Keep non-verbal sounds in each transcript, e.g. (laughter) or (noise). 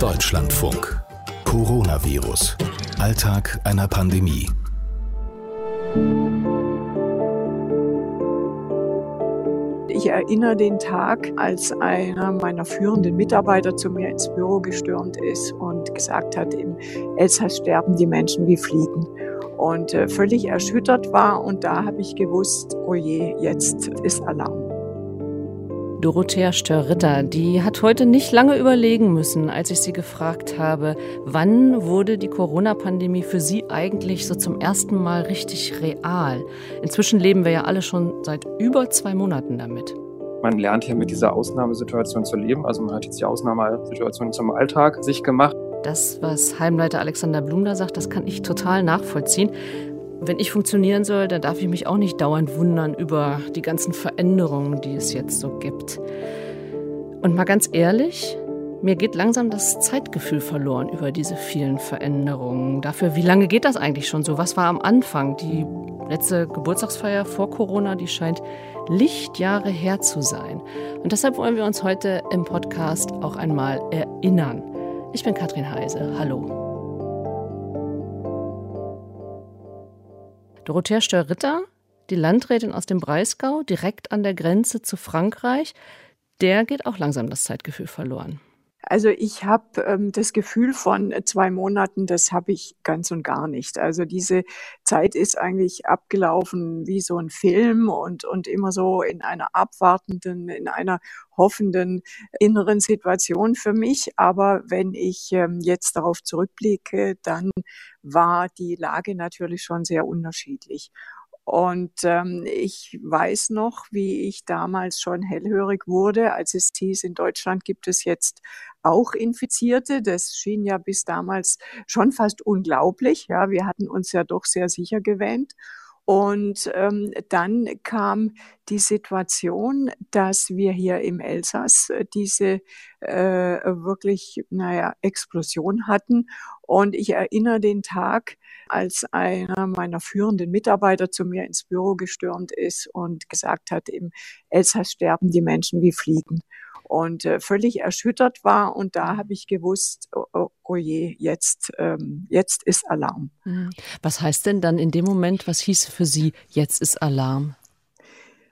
Deutschlandfunk. Coronavirus. Alltag einer Pandemie. Ich erinnere den Tag, als einer meiner führenden Mitarbeiter zu mir ins Büro gestürmt ist und gesagt hat, im Elsass sterben die Menschen wie Fliegen. Und äh, völlig erschüttert war. Und da habe ich gewusst, oh je, jetzt ist Alarm. Dorothea Störritter, die hat heute nicht lange überlegen müssen, als ich sie gefragt habe, wann wurde die Corona-Pandemie für sie eigentlich so zum ersten Mal richtig real? Inzwischen leben wir ja alle schon seit über zwei Monaten damit. Man lernt ja mit dieser Ausnahmesituation zu leben. Also man hat jetzt die Ausnahmesituation zum Alltag sich gemacht. Das, was Heimleiter Alexander Blum da sagt, das kann ich total nachvollziehen. Wenn ich funktionieren soll, dann darf ich mich auch nicht dauernd wundern über die ganzen Veränderungen, die es jetzt so gibt. Und mal ganz ehrlich, mir geht langsam das Zeitgefühl verloren über diese vielen Veränderungen. Dafür, wie lange geht das eigentlich schon so? Was war am Anfang? Die letzte Geburtstagsfeier vor Corona, die scheint Lichtjahre her zu sein. Und deshalb wollen wir uns heute im Podcast auch einmal erinnern. Ich bin Katrin Heise. Hallo. Dorothea Störritter, die Landrätin aus dem Breisgau, direkt an der Grenze zu Frankreich, der geht auch langsam das Zeitgefühl verloren. Also ich habe ähm, das Gefühl von zwei Monaten, das habe ich ganz und gar nicht. Also diese Zeit ist eigentlich abgelaufen wie so ein Film und, und immer so in einer abwartenden, in einer hoffenden inneren Situation für mich. Aber wenn ich ähm, jetzt darauf zurückblicke, dann war die Lage natürlich schon sehr unterschiedlich. Und ähm, ich weiß noch, wie ich damals schon hellhörig wurde, als es hieß, in Deutschland gibt es jetzt auch Infizierte. Das schien ja bis damals schon fast unglaublich. Ja, wir hatten uns ja doch sehr sicher gewähnt. Und ähm, dann kam die Situation, dass wir hier im Elsass äh, diese äh, wirklich, naja, Explosion hatten. Und ich erinnere den Tag, als einer meiner führenden Mitarbeiter zu mir ins Büro gestürmt ist und gesagt hat, im Elsass sterben die Menschen wie Fliegen und äh, völlig erschüttert war. Und da habe ich gewusst, oh, oh, oh je, jetzt, ähm, jetzt ist Alarm. Mhm. Was heißt denn dann in dem Moment, was hieß für Sie, jetzt ist Alarm?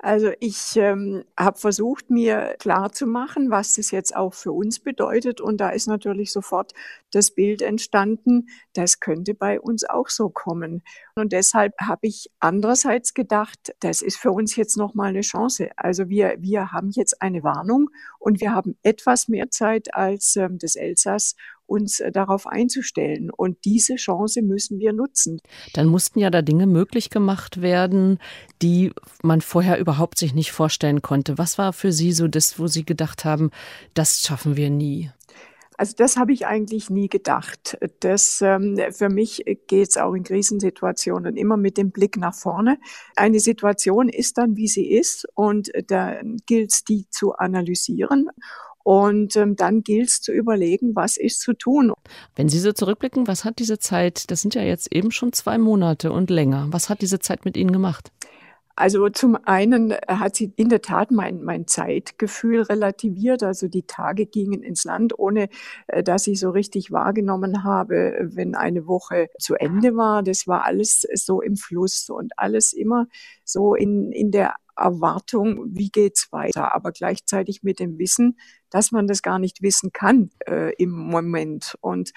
Also ich ähm, habe versucht, mir klar zu machen, was das jetzt auch für uns bedeutet. Und da ist natürlich sofort das Bild entstanden, das könnte bei uns auch so kommen. Und deshalb habe ich andererseits gedacht, das ist für uns jetzt nochmal eine Chance. Also wir, wir haben jetzt eine Warnung und wir haben etwas mehr Zeit als ähm, das Elsass, uns äh, darauf einzustellen. Und diese Chance müssen wir nutzen. Dann mussten ja da Dinge möglich gemacht werden, die man vorher überhaupt sich nicht vorstellen konnte. Was war für Sie so das, wo Sie gedacht haben, das schaffen wir nie? Also das habe ich eigentlich nie gedacht. Das, ähm, für mich geht es auch in Krisensituationen immer mit dem Blick nach vorne. Eine Situation ist dann, wie sie ist und dann gilt es, die zu analysieren und ähm, dann gilt es zu überlegen, was ist zu tun. Wenn Sie so zurückblicken, was hat diese Zeit, das sind ja jetzt eben schon zwei Monate und länger, was hat diese Zeit mit Ihnen gemacht? Also zum einen hat sie in der Tat mein, mein Zeitgefühl relativiert. Also die Tage gingen ins Land, ohne äh, dass ich so richtig wahrgenommen habe, wenn eine Woche zu Ende war. Das war alles so im Fluss und alles immer so in, in der Erwartung, wie geht's weiter, aber gleichzeitig mit dem Wissen, dass man das gar nicht wissen kann äh, im Moment. Und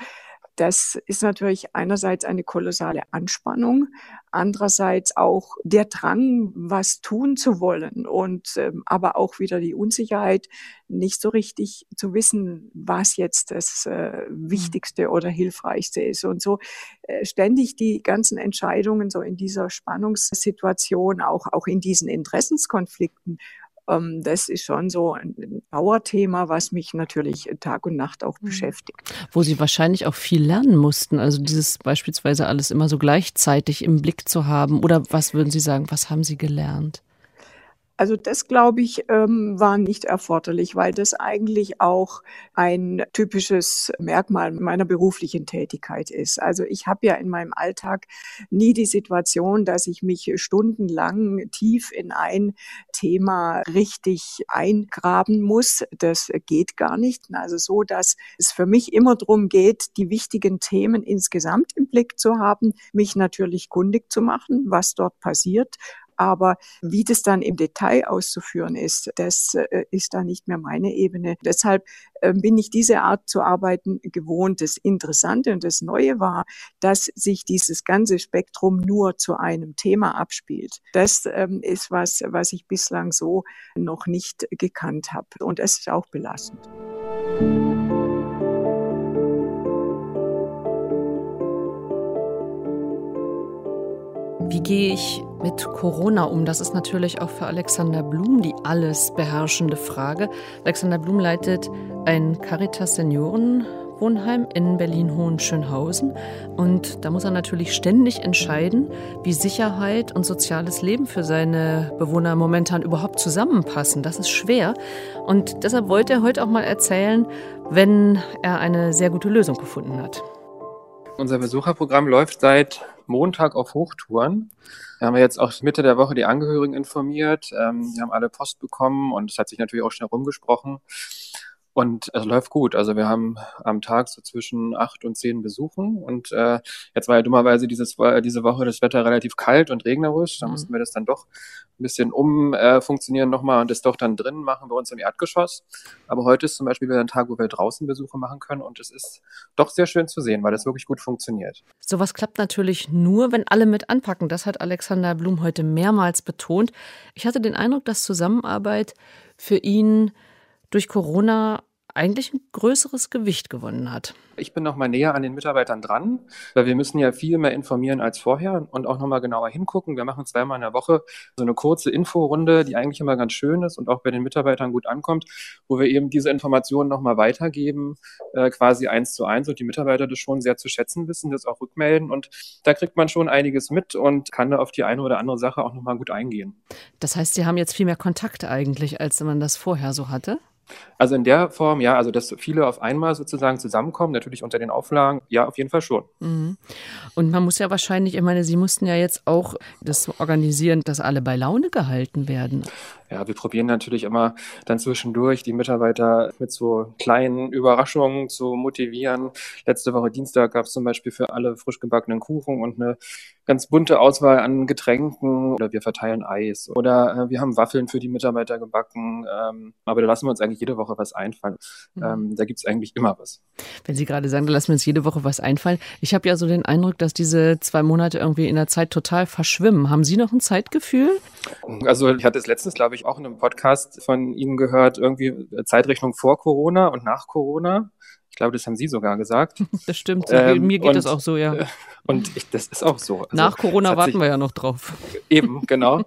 das ist natürlich einerseits eine kolossale Anspannung, andererseits auch der Drang, was tun zu wollen und ähm, aber auch wieder die Unsicherheit, nicht so richtig zu wissen, was jetzt das äh, mhm. Wichtigste oder Hilfreichste ist. Und so äh, ständig die ganzen Entscheidungen so in dieser Spannungssituation, auch, auch in diesen Interessenskonflikten das ist schon so ein Dauerthema, was mich natürlich Tag und Nacht auch mhm. beschäftigt. Wo Sie wahrscheinlich auch viel lernen mussten, also dieses beispielsweise alles immer so gleichzeitig im Blick zu haben. Oder was würden Sie sagen, was haben Sie gelernt? Also das, glaube ich, ähm, war nicht erforderlich, weil das eigentlich auch ein typisches Merkmal meiner beruflichen Tätigkeit ist. Also ich habe ja in meinem Alltag nie die Situation, dass ich mich stundenlang tief in ein Thema richtig eingraben muss. Das geht gar nicht. Also so, dass es für mich immer darum geht, die wichtigen Themen insgesamt im Blick zu haben, mich natürlich kundig zu machen, was dort passiert, aber wie das dann im Detail auszuführen ist, das äh, ist da nicht mehr meine Ebene. Deshalb ähm, bin ich diese Art zu arbeiten gewohnt. Das Interessante und das Neue war, dass sich dieses ganze Spektrum nur zu einem Thema abspielt. Das ähm, ist was, was ich bislang so noch nicht gekannt habe. Und es ist auch belastend. Gehe ich mit Corona um? Das ist natürlich auch für Alexander Blum die alles beherrschende Frage. Alexander Blum leitet ein Caritas Seniorenwohnheim in Berlin-Hohenschönhausen. Und da muss er natürlich ständig entscheiden, wie Sicherheit und soziales Leben für seine Bewohner momentan überhaupt zusammenpassen. Das ist schwer. Und deshalb wollte er heute auch mal erzählen, wenn er eine sehr gute Lösung gefunden hat. Unser Besucherprogramm läuft seit Montag auf Hochtouren. Wir haben jetzt auch Mitte der Woche die Angehörigen informiert. Ähm, die haben alle Post bekommen und es hat sich natürlich auch schnell rumgesprochen. Und es läuft gut. Also wir haben am Tag so zwischen acht und zehn Besuchen. Und äh, jetzt war ja dummerweise dieses, diese Woche das Wetter relativ kalt und regnerisch. Da mhm. mussten wir das dann doch ein bisschen umfunktionieren äh, nochmal und das doch dann drin machen bei uns im Erdgeschoss. Aber heute ist zum Beispiel wieder ein Tag, wo wir draußen Besuche machen können. Und es ist doch sehr schön zu sehen, weil das wirklich gut funktioniert. Sowas klappt natürlich nur, wenn alle mit anpacken. Das hat Alexander Blum heute mehrmals betont. Ich hatte den Eindruck, dass Zusammenarbeit für ihn durch Corona eigentlich ein größeres Gewicht gewonnen hat. Ich bin noch mal näher an den Mitarbeitern dran, weil wir müssen ja viel mehr informieren als vorher und auch noch mal genauer hingucken. Wir machen zweimal in der Woche so eine kurze Inforunde, die eigentlich immer ganz schön ist und auch bei den Mitarbeitern gut ankommt, wo wir eben diese Informationen noch mal weitergeben, äh, quasi eins zu eins und die Mitarbeiter das schon sehr zu schätzen wissen, das auch rückmelden und da kriegt man schon einiges mit und kann da auf die eine oder andere Sache auch noch mal gut eingehen. Das heißt, Sie haben jetzt viel mehr Kontakt eigentlich, als man das vorher so hatte? Also in der Form, ja, also dass viele auf einmal sozusagen zusammenkommen, natürlich unter den Auflagen, ja, auf jeden Fall schon. Mhm. Und man muss ja wahrscheinlich, ich meine, Sie mussten ja jetzt auch das organisieren, dass alle bei Laune gehalten werden. Ja, wir probieren natürlich immer dann zwischendurch die Mitarbeiter mit so kleinen Überraschungen zu motivieren. Letzte Woche Dienstag gab es zum Beispiel für alle frisch gebackenen Kuchen und eine ganz bunte Auswahl an Getränken oder wir verteilen Eis oder äh, wir haben Waffeln für die Mitarbeiter gebacken. Ähm, aber da lassen wir uns eigentlich jede Woche was einfallen. Mhm. Ähm, da gibt es eigentlich immer was. Wenn Sie gerade sagen, da lassen wir uns jede Woche was einfallen. Ich habe ja so den Eindruck, dass diese zwei Monate irgendwie in der Zeit total verschwimmen. Haben Sie noch ein Zeitgefühl? Also ich hatte es letztens, glaube ich, auch in einem Podcast von Ihnen gehört, irgendwie Zeitrechnung vor Corona und nach Corona. Ich glaube, das haben Sie sogar gesagt. (laughs) Das stimmt. Ähm, Mir geht es auch so, ja. (laughs) Und ich, das ist auch so. Also, Nach Corona warten wir ja noch drauf. (laughs) Eben, genau.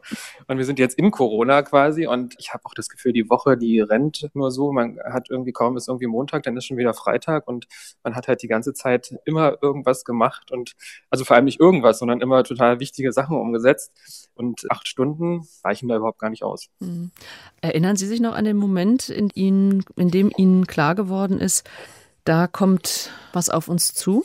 Und wir sind jetzt in Corona quasi. Und ich habe auch das Gefühl, die Woche, die rennt nur so. Man hat irgendwie kaum ist irgendwie Montag, dann ist schon wieder Freitag. Und man hat halt die ganze Zeit immer irgendwas gemacht. Und also vor allem nicht irgendwas, sondern immer total wichtige Sachen umgesetzt. Und acht Stunden reichen da überhaupt gar nicht aus. Mhm. Erinnern Sie sich noch an den Moment, in, Ihnen, in dem Ihnen klar geworden ist, da kommt was auf uns zu?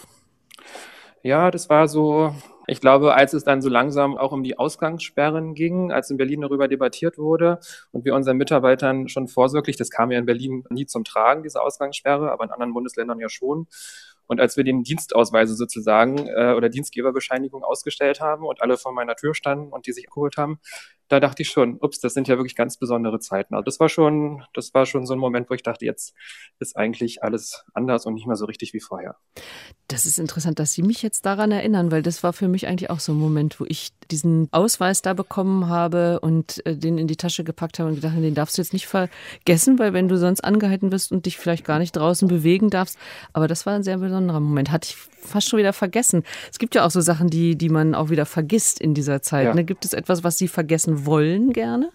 Ja, das war so, ich glaube, als es dann so langsam auch um die Ausgangssperren ging, als in Berlin darüber debattiert wurde und wir unseren Mitarbeitern schon vorsorglich, das kam ja in Berlin nie zum Tragen, diese Ausgangssperre, aber in anderen Bundesländern ja schon, und als wir den Dienstausweise sozusagen äh, oder Dienstgeberbescheinigung ausgestellt haben und alle vor meiner Tür standen und die sich geholt haben, da dachte ich schon, ups, das sind ja wirklich ganz besondere Zeiten. Also das war schon, das war schon so ein Moment, wo ich dachte, jetzt ist eigentlich alles anders und nicht mehr so richtig wie vorher. Das ist interessant, dass Sie mich jetzt daran erinnern, weil das war für mich eigentlich auch so ein Moment, wo ich diesen Ausweis da bekommen habe und äh, den in die Tasche gepackt habe und gedacht, den darfst du jetzt nicht vergessen, weil wenn du sonst angehalten wirst und dich vielleicht gar nicht draußen bewegen darfst. Aber das war ein sehr besonderer Moment. Hatte ich fast schon wieder vergessen. Es gibt ja auch so Sachen, die, die man auch wieder vergisst in dieser Zeit. Ja. Ne? Gibt es etwas, was Sie vergessen wollen gerne?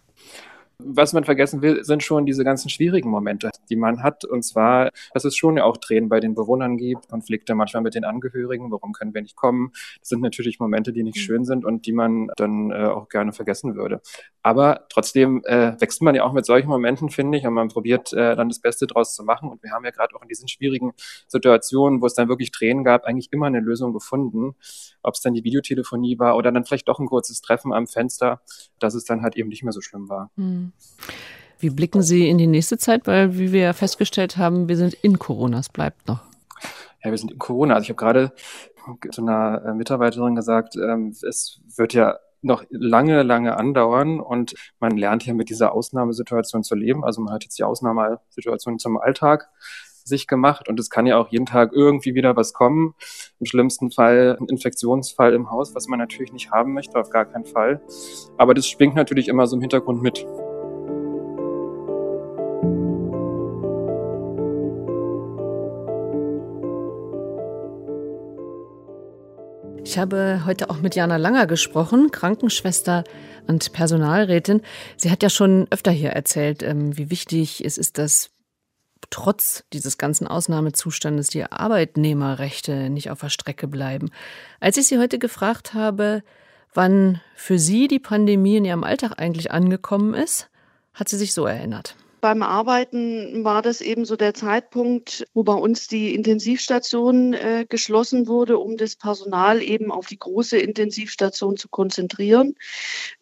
Was man vergessen will, sind schon diese ganzen schwierigen Momente, die man hat. Und zwar, dass es schon ja auch Tränen bei den Bewohnern gibt, Konflikte manchmal mit den Angehörigen, warum können wir nicht kommen. Das sind natürlich Momente, die nicht mhm. schön sind und die man dann äh, auch gerne vergessen würde. Aber trotzdem äh, wächst man ja auch mit solchen Momenten, finde ich, und man probiert äh, dann das Beste draus zu machen. Und wir haben ja gerade auch in diesen schwierigen Situationen, wo es dann wirklich Tränen gab, eigentlich immer eine Lösung gefunden. Ob es dann die Videotelefonie war oder dann vielleicht doch ein kurzes Treffen am Fenster, dass es dann halt eben nicht mehr so schlimm war. Mhm. Wie blicken Sie in die nächste Zeit? Weil, wie wir ja festgestellt haben, wir sind in Corona, es bleibt noch. Ja, wir sind in Corona. Also ich habe gerade zu einer äh, Mitarbeiterin gesagt, ähm, es wird ja noch lange, lange andauern und man lernt ja mit dieser Ausnahmesituation zu leben. Also man hat jetzt die Ausnahmesituation zum Alltag sich gemacht und es kann ja auch jeden Tag irgendwie wieder was kommen. Im schlimmsten Fall ein Infektionsfall im Haus, was man natürlich nicht haben möchte, auf gar keinen Fall. Aber das schwingt natürlich immer so im Hintergrund mit. Ich habe heute auch mit Jana Langer gesprochen, Krankenschwester und Personalrätin. Sie hat ja schon öfter hier erzählt, ähm, wie wichtig es ist, dass trotz dieses ganzen Ausnahmezustandes die Arbeitnehmerrechte nicht auf der Strecke bleiben. Als ich Sie heute gefragt habe, wann für Sie die Pandemie in Ihrem Alltag eigentlich angekommen ist, hat sie sich so erinnert beim Arbeiten war das eben so der Zeitpunkt, wo bei uns die Intensivstation äh, geschlossen wurde, um das Personal eben auf die große Intensivstation zu konzentrieren.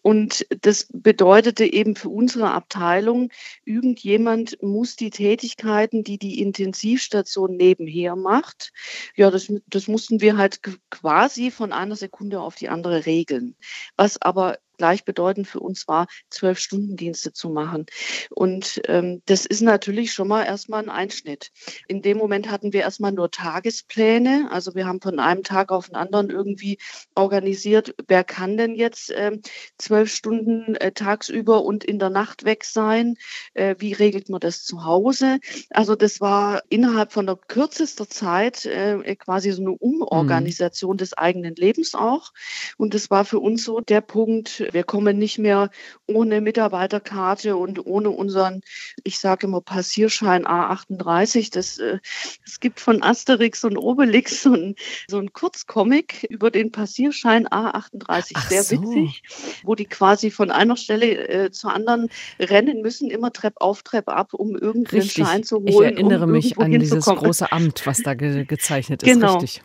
Und das bedeutete eben für unsere Abteilung, irgendjemand muss die Tätigkeiten, die die Intensivstation nebenher macht, ja, das, das mussten wir halt quasi von einer Sekunde auf die andere regeln. Was aber gleichbedeutend für uns war, zwölf Stundendienste zu machen. Und ähm, das ist natürlich schon mal erstmal ein Einschnitt. In dem Moment hatten wir erstmal nur Tagespläne. Also wir haben von einem Tag auf den anderen irgendwie organisiert, wer kann denn jetzt ähm, zwölf Stunden äh, tagsüber und in der Nacht weg sein? Äh, wie regelt man das zu Hause? Also das war innerhalb von der kürzester Zeit äh, quasi so eine Umorganisation mhm. des eigenen Lebens auch. Und das war für uns so der Punkt, wir kommen nicht mehr ohne Mitarbeiterkarte und ohne unseren, ich sage immer Passierschein A38. Das, äh, es gibt von Asterix und Obelix so ein, so ein Kurzcomic über den Passierschein A38. Ach Sehr so. witzig, wo die quasi von einer Stelle äh, zur anderen rennen müssen, immer Trepp auf, Trepp ab, um irgendeinen Schein zu holen. Ich erinnere um mich an dieses große Amt, was da ge gezeichnet ist. Genau. Richtig.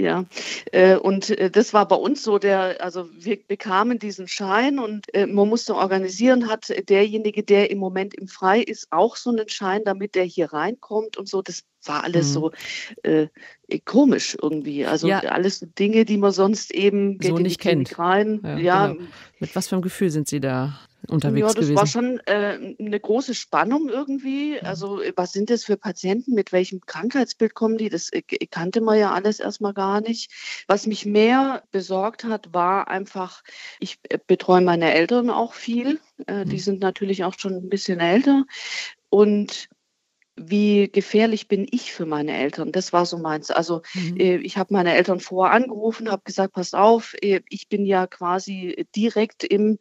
Ja, äh, und äh, das war bei uns so, der, also wir bekamen diesen Schein und äh, man musste organisieren, hat derjenige, der im Moment im Frei ist, auch so einen Schein, damit der hier reinkommt und so. Das war alles mhm. so äh, komisch irgendwie. Also ja. alles Dinge, die man sonst eben so nicht kennt. Rein. Ja, ja. Genau. Mit was für einem Gefühl sind Sie da unterwegs ja, das gewesen? war schon äh, eine große Spannung irgendwie. Also was sind das für Patienten, mit welchem Krankheitsbild kommen die? Das äh, kannte man ja alles erstmal gar nicht. Was mich mehr besorgt hat, war einfach, ich äh, betreue meine Eltern auch viel. Äh, die mhm. sind natürlich auch schon ein bisschen älter. Und wie gefährlich bin ich für meine Eltern? Das war so meins. Also mhm. Äh, ich habe meine Eltern vorher angerufen, habe gesagt, passt auf, äh, ich bin ja quasi direkt im,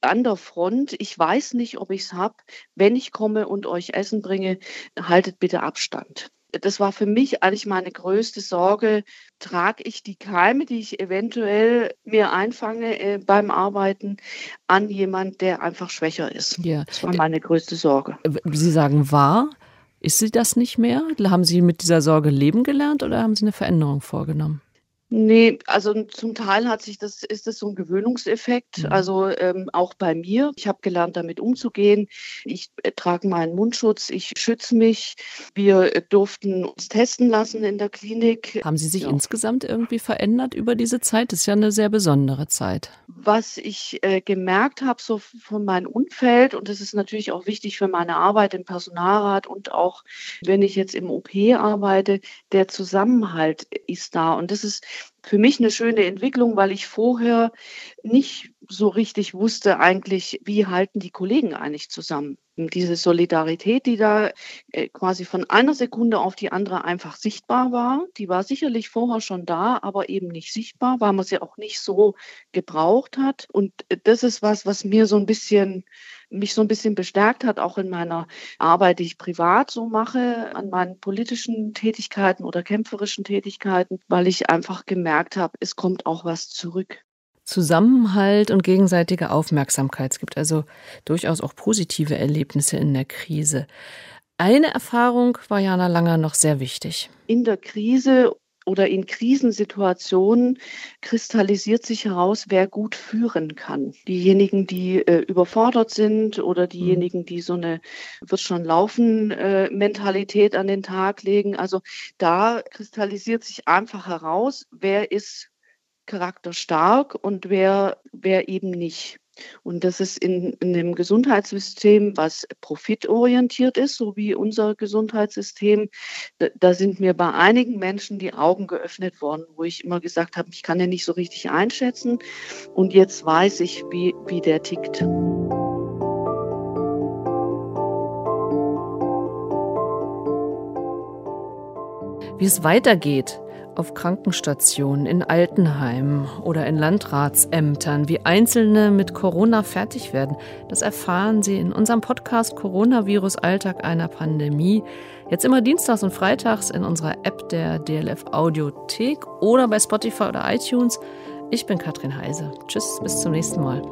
an der Front. Ich weiß nicht, ob ich es habe. Wenn ich komme und euch Essen bringe, haltet bitte Abstand. Das war für mich eigentlich meine größte Sorge. Trage ich die Keime, die ich eventuell mir einfange äh, beim Arbeiten, an jemand, der einfach schwächer ist? Ja. Das war meine größte Sorge. Sie sagen war. Ist sie das nicht mehr? Haben Sie mit dieser Sorge leben gelernt oder haben Sie eine Veränderung vorgenommen? Nee, also zum Teil hat sich das, ist das so ein Gewöhnungseffekt. Mhm. Also ähm, auch bei mir. Ich habe gelernt, damit umzugehen. Ich äh, trage meinen Mundschutz, ich schütze mich. Wir äh, durften uns testen lassen in der Klinik. Haben Sie sich ja. insgesamt irgendwie verändert über diese Zeit? Das ist ja eine sehr besondere Zeit. Was ich äh, gemerkt habe, so von meinem Umfeld, und das ist natürlich auch wichtig für meine Arbeit im Personalrat und auch wenn ich jetzt im OP arbeite, der Zusammenhalt ist da. Und das ist für mich eine schöne Entwicklung, weil ich vorher nicht so richtig wusste eigentlich, wie halten die Kollegen eigentlich zusammen. Diese Solidarität, die da äh, quasi von einer Sekunde auf die andere einfach sichtbar war, die war sicherlich vorher schon da, aber eben nicht sichtbar, weil man sie auch nicht so gebraucht hat. Und das ist was, was mir so ein bisschen mich so ein bisschen bestärkt hat, auch in meiner Arbeit, die ich privat so mache, an meinen politischen Tätigkeiten oder kämpferischen Tätigkeiten, weil ich einfach gemerkt habe, es kommt auch was zurück. Zusammenhalt und gegenseitige Aufmerksamkeit. Es gibt also durchaus auch positive Erlebnisse in der Krise. Eine Erfahrung war Jana Langer noch sehr wichtig. In der Krise oder in Krisensituationen kristallisiert sich heraus, wer gut führen kann. Diejenigen, die äh, überfordert sind oder mhm. diejenigen, die so eine wird schon laufen äh, Mentalität an den Tag legen. Also da kristallisiert sich einfach heraus, wer ist charakterstark und wer, wer eben nicht. Und das ist in, in einem Gesundheitssystem, was profitorientiert ist, so wie unser Gesundheitssystem, da, da, sind mir bei einigen Menschen die Augen geöffnet worden, wo ich immer gesagt habe, ich kann den nicht so richtig einschätzen. Und jetzt weiß ich, wie, wie der tickt. Wie es weitergeht, auf Krankenstationen, in Altenheimen oder in Landratsämtern, wie Einzelne mit Corona fertig werden. Das erfahren Sie in unserem Podcast Coronavirus Alltag einer Pandemie. Jetzt immer dienstags und freitags in unserer App der DLF Audiothek oder bei Spotify oder iTunes. Ich bin Katrin Heise. Tschüss, bis zum nächsten Mal.